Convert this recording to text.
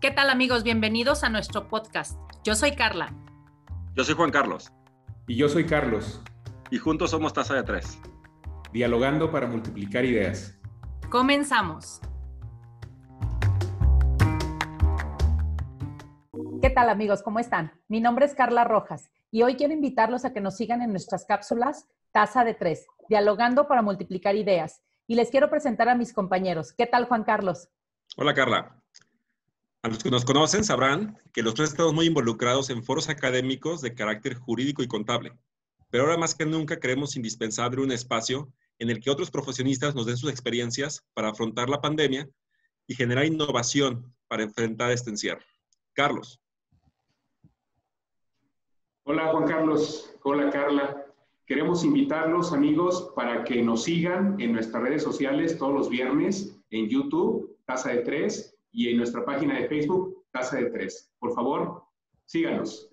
¿Qué tal amigos? Bienvenidos a nuestro podcast. Yo soy Carla. Yo soy Juan Carlos. Y yo soy Carlos. Y juntos somos Taza de Tres. Dialogando para multiplicar ideas. Comenzamos. ¿Qué tal amigos? ¿Cómo están? Mi nombre es Carla Rojas y hoy quiero invitarlos a que nos sigan en nuestras cápsulas Taza de Tres, Dialogando para multiplicar ideas. Y les quiero presentar a mis compañeros. ¿Qué tal Juan Carlos? Hola Carla. A los que nos conocen sabrán que los tres estamos muy involucrados en foros académicos de carácter jurídico y contable, pero ahora más que nunca creemos indispensable un espacio en el que otros profesionistas nos den sus experiencias para afrontar la pandemia y generar innovación para enfrentar este encierro. Carlos. Hola Juan Carlos, hola Carla. Queremos invitarlos amigos para que nos sigan en nuestras redes sociales todos los viernes en YouTube, Casa de Tres, y en nuestra página de Facebook, Casa de Tres. Por favor, síganos.